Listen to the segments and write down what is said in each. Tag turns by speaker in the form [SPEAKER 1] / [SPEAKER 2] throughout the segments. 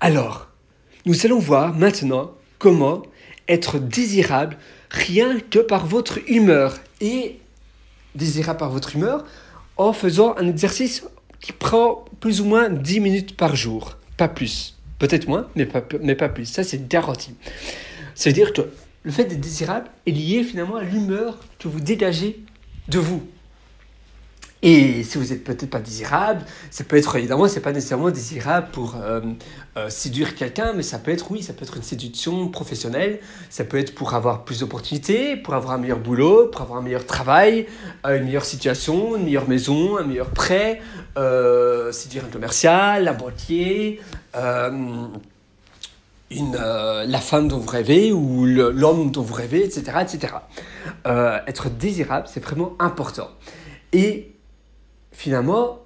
[SPEAKER 1] Alors, nous allons voir maintenant comment être désirable rien que par votre humeur. Et désirable par votre humeur en faisant un exercice qui prend plus ou moins 10 minutes par jour. Pas plus. Peut-être moins, mais pas, plus. Ça, c'est garanti. C'est-à-dire que le fait d'être désirable est lié finalement à l'humeur que vous dégagez de vous. Et si vous n'êtes peut-être pas désirable, ça peut être évidemment, c'est pas nécessairement désirable pour euh, euh, séduire quelqu'un, mais ça peut être, oui, ça peut être une séduction professionnelle, ça peut être pour avoir plus d'opportunités, pour avoir un meilleur boulot, pour avoir un meilleur travail, euh, une meilleure situation, une meilleure maison, un meilleur prêt, séduire un commercial, un banquier, une, la femme dont vous rêvez ou l'homme dont vous rêvez, etc. etc. être désirable, c'est vraiment important. Et finalement,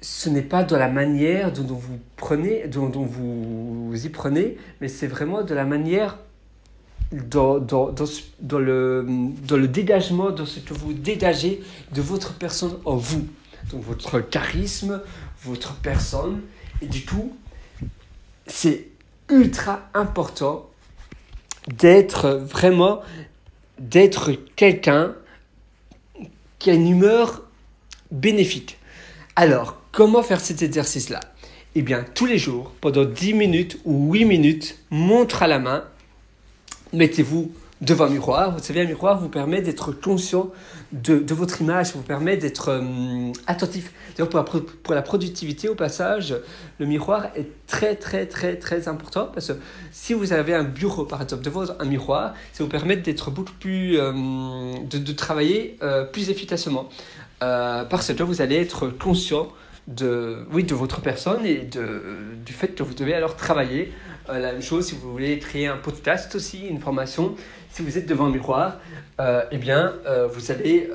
[SPEAKER 1] ce n'est pas de la manière dont, vous prenez, dont, vous y prenez, mais c'est vraiment de la manière dans, dans, dans, le, dans le dégagement, dans ce que vous dégagez de votre personne en vous. Donc votre charisme, votre personne. Et du coup, c'est ultra important d'être vraiment, d'être quelqu'un qui a une humeur bénéfique. Alors, comment faire cet exercice-là? Eh bien, tous les jours, pendant 10 minutes ou 8 minutes, montre à la main, mettez-vous devant un miroir. Vous savez, un miroir vous permet d'être conscient de, votre image, vous permet d'être euh, attentif. D'ailleurs, pour, la, productivité, au passage, le miroir est très, très, très, très important parce que si vous avez un bureau, par exemple, devant un miroir, ça vous permet d'être beaucoup plus. Euh, de, travailler euh, plus efficacement. Euh, parce que vous allez être conscient de, oui, de votre personne et de, du fait que vous devez alors travailler. Euh, la même chose si vous voulez créer un podcast aussi, une formation, si vous êtes devant un miroir, euh, eh bien, vous allez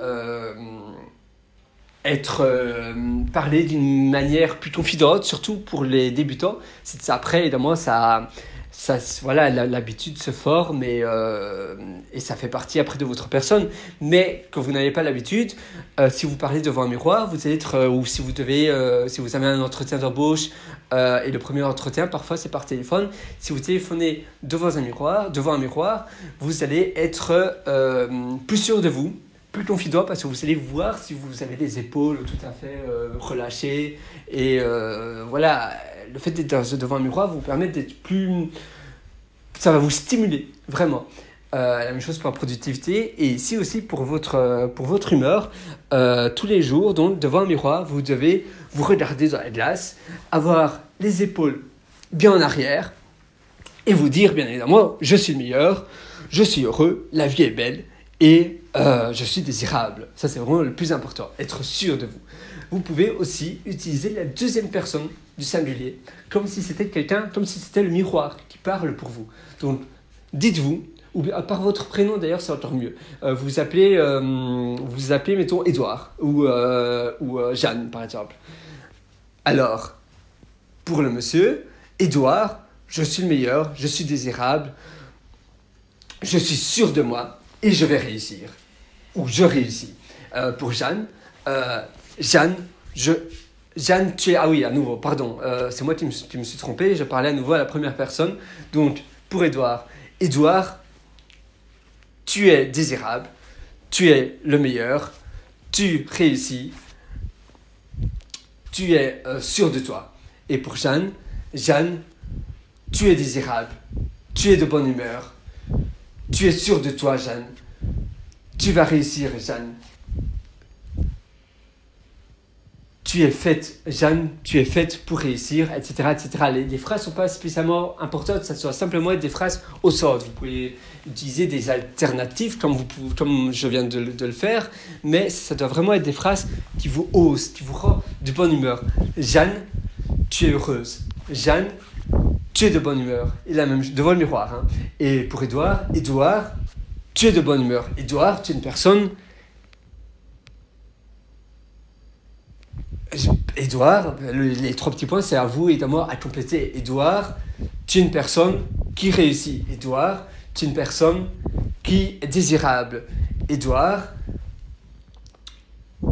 [SPEAKER 1] être parlé d'une manière plus confidente, surtout pour les débutants. C'est après, évidemment, ça ça, voilà, l'habitude se forme et, euh, et, ça fait partie après de votre personne. Mais quand vous n'avez pas l'habitude, euh, si vous parlez devant un miroir, vous allez être, euh, ou si vous devez, si vous avez un entretien d'embauche et le premier entretien, parfois c'est par téléphone. Si vous téléphonez devant un miroir, devant un miroir, vous allez être plus sûr de vous, plus confident parce que vous allez voir si vous avez les épaules tout à fait relâchées et voilà le fait d'être devant un miroir vous permet d'être plus. Ça va vous stimuler, vraiment. Euh, la même chose pour la productivité et ici aussi pour votre, euh, pour humeur. Euh, tous les jours, donc devant un miroir, vous devez vous regarder dans la glace, avoir les épaules bien en arrière et vous dire bien évidemment, je suis le meilleur, je suis heureux, la vie est belle et je suis désirable. Ça c'est vraiment le plus important, être sûr de vous. Vous pouvez aussi utiliser la deuxième personne du singulier, comme si c'était quelqu'un, comme si c'était le miroir qui parle pour vous. Donc, dites-vous, ou par votre prénom d'ailleurs, c'est encore mieux. Euh, vous appelez, euh, vous appelez, mettons, Édouard ou, euh, ou Jeanne, par exemple. Alors, pour le monsieur, Édouard, je suis le meilleur, je suis désirable, je suis sûr de moi et je vais réussir. Ou je réussis. pour Jeanne, Jeanne, je, Jeanne, tu es... Ah oui, à nouveau, pardon. Euh, c'est moi qui me, suis trompé. Je parlais à nouveau à la première personne. Donc, pour Edouard. Edouard, tu es désirable. Tu es le meilleur. Tu réussis. Tu es euh, sûr de toi. Et pour Jeanne, Jeanne, tu es désirable. Tu es de bonne humeur. Tu es sûr de toi, Jeanne. Tu vas réussir, Jeanne. Tu es faite, Jeanne, tu es faite pour réussir, etc. etc. Les, phrases ne sont pas spécialement importantes, ça doit simplement être des phrases au sort. Vous pouvez utiliser des alternatives comme, vous, comme je viens de, le faire, mais ça doit vraiment être des phrases qui vous haussent, qui vous rendent de bonne humeur. Jeanne, tu es heureuse. Jeanne, tu es de bonne humeur. Et la même devant le miroir. Hein. Et pour Edouard, Edouard, tu es de bonne humeur. Edouard, tu es une personne Edouard, les trois petits points, c'est à vous évidemment à compléter. Edouard, tu es une personne qui réussit. Edouard, tu es une personne qui est désirable. Edouard,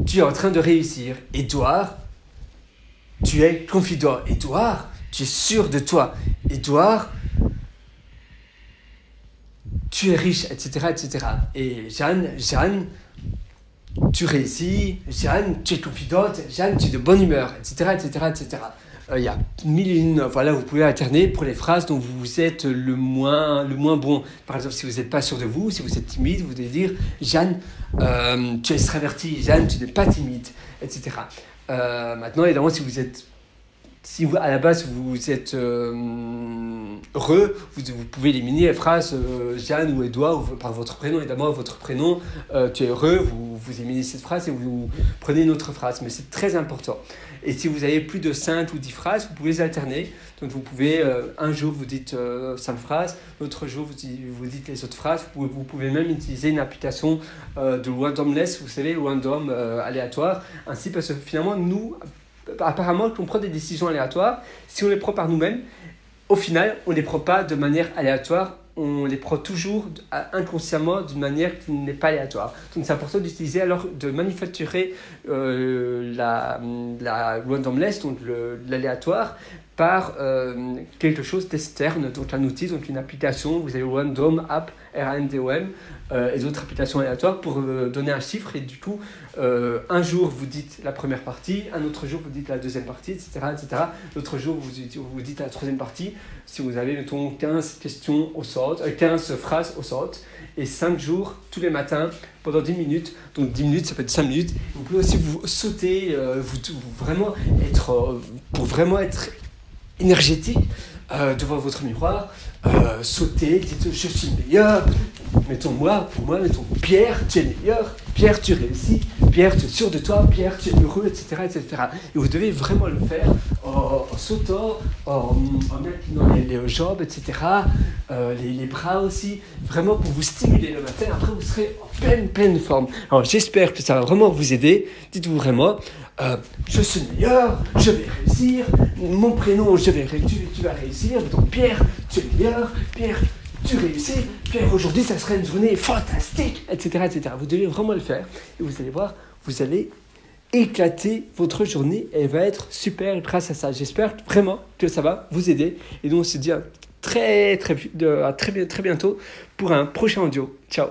[SPEAKER 1] tu es en train de réussir. Edouard, tu es confident. Edouard, tu es sûr de toi. Edouard, tu es riche, etc., etc. Et Jeanne, Jeanne, tu réussis, Jeanne, tu es confidente, Jeanne, tu es de bonne humeur, etc., etc., etc. Il y a mille et une, voilà, vous pouvez alterner pour les phrases dont vous êtes le moins, le moins bon. Par exemple, si vous n'êtes pas sûr de vous, si vous êtes timide, vous devez dire Jeanne, euh, tu es extraverti, Jeanne, tu n'es pas timide, etc. Euh, maintenant, évidemment, si vous êtes si vous, à la base vous êtes euh, heureux, vous, vous, pouvez éliminer la phrase euh, Jeanne ou Edouard par votre prénom. Évidemment, votre prénom, euh, tu es heureux, vous, vous éliminez cette phrase et vous, prenez une autre phrase. Mais c'est très important. Et si vous avez plus de 5 ou 10 phrases, vous pouvez les alterner. Donc vous pouvez, un jour vous dites 5 phrases, l'autre jour vous vous dites, les autres phrases. Vous pouvez, vous pouvez même utiliser une application de randomness, vous savez, random aléatoire. Ainsi, parce que finalement, nous, apparemment, qu'on prend des décisions aléatoires, si on les prend par nous-mêmes, au final, on ne les prend pas de manière aléatoire, on les prend toujours inconsciemment d'une manière qui n'est pas aléatoire. Donc c'est important d'utiliser alors de manufacturer euh, la, la randomness, donc l'aléatoire, par euh, quelque chose d'externe, donc un outil, donc une application, vous avez Random App, R-A-N-D-O-M, euh, et d'autres applications aléatoires pour euh, donner un chiffre, et du coup, un jour vous dites la première partie, un autre jour vous dites la deuxième partie, etc. etc. L'autre jour vous, vous dites la troisième partie, si vous avez, mettons, 15 questions au sort, 15 phrases au sort, et 5 jours, tous les matins, pendant 10 minutes, donc 10 minutes, ça peut être 5 minutes, vous pouvez aussi vous sauter, vous, vraiment être, pour vraiment être énergétique euh, devant votre miroir, euh, sautez, dites je suis le meilleur. Mettons moi, pour moi, mettons Pierre, tu es le meilleur, Pierre, tu réussis, Pierre, tu es sûr de toi, Pierre, tu es heureux, etc. etc. Et vous devez vraiment le faire en, sautant, en, en les, les, jambes, etc. Euh, les, les, bras aussi, vraiment pour vous stimuler le matin. Après, vous serez en pleine, pleine forme. Alors, j'espère que ça va vraiment vous aider. Dites-vous vraiment, euh, je suis le meilleur, je vais réussir, mon prénom, je vais tu, tu vas réussir, donc Pierre, tu es le meilleur, Pierre, tu réussis, Pierre, aujourd'hui, ça serait une journée fantastique, etc., etc. Vous devez vraiment le faire, et vous allez voir, vous allez éclater votre journée, elle va être super grâce à ça. J'espère vraiment que ça va vous aider, et donc on se dit à très, très, à très, très bientôt pour un prochain audio. Ciao